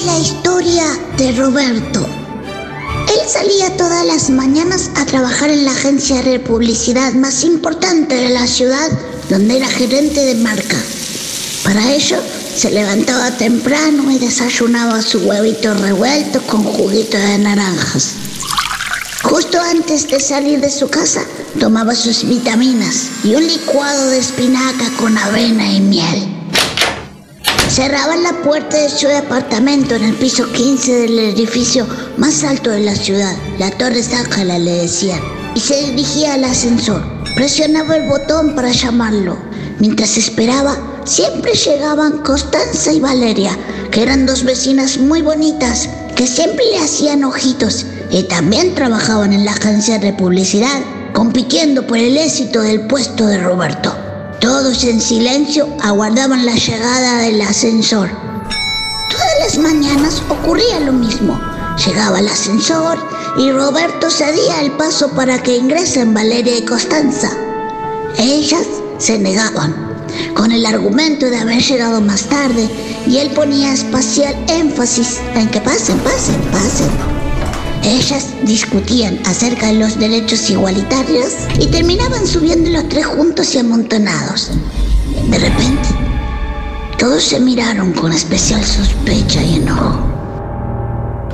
la historia de Roberto. Él salía todas las mañanas a trabajar en la agencia de publicidad más importante de la ciudad, donde era gerente de marca. Para ello, se levantaba temprano y desayunaba su huevito revuelto con juguito de naranjas. Justo antes de salir de su casa, tomaba sus vitaminas y un licuado de espinaca con avena y miel. Cerraba la puerta de su departamento en el piso 15 del edificio más alto de la ciudad, la Torre Ángela le decían, y se dirigía al ascensor. Presionaba el botón para llamarlo. Mientras esperaba, siempre llegaban Constanza y Valeria, que eran dos vecinas muy bonitas, que siempre le hacían ojitos y también trabajaban en la agencia de publicidad, compitiendo por el éxito del puesto de Roberto. Todos en silencio aguardaban la llegada del ascensor. Todas las mañanas ocurría lo mismo. Llegaba el ascensor y Roberto cedía el paso para que ingresen Valeria y Constanza. Ellas se negaban, con el argumento de haber llegado más tarde, y él ponía espacial énfasis en que pasen, pasen, pasen. Ellas discutían acerca de los derechos igualitarios y terminaban subiendo los tres juntos y amontonados. De repente, todos se miraron con especial sospecha y enojo,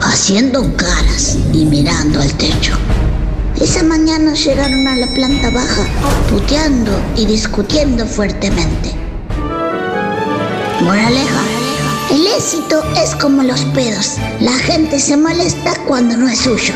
haciendo caras y mirando al techo. Esa mañana llegaron a la planta baja, puteando y discutiendo fuertemente. Moraleja, el éxito es como los pedos. La gente se molesta cuando no es suyo.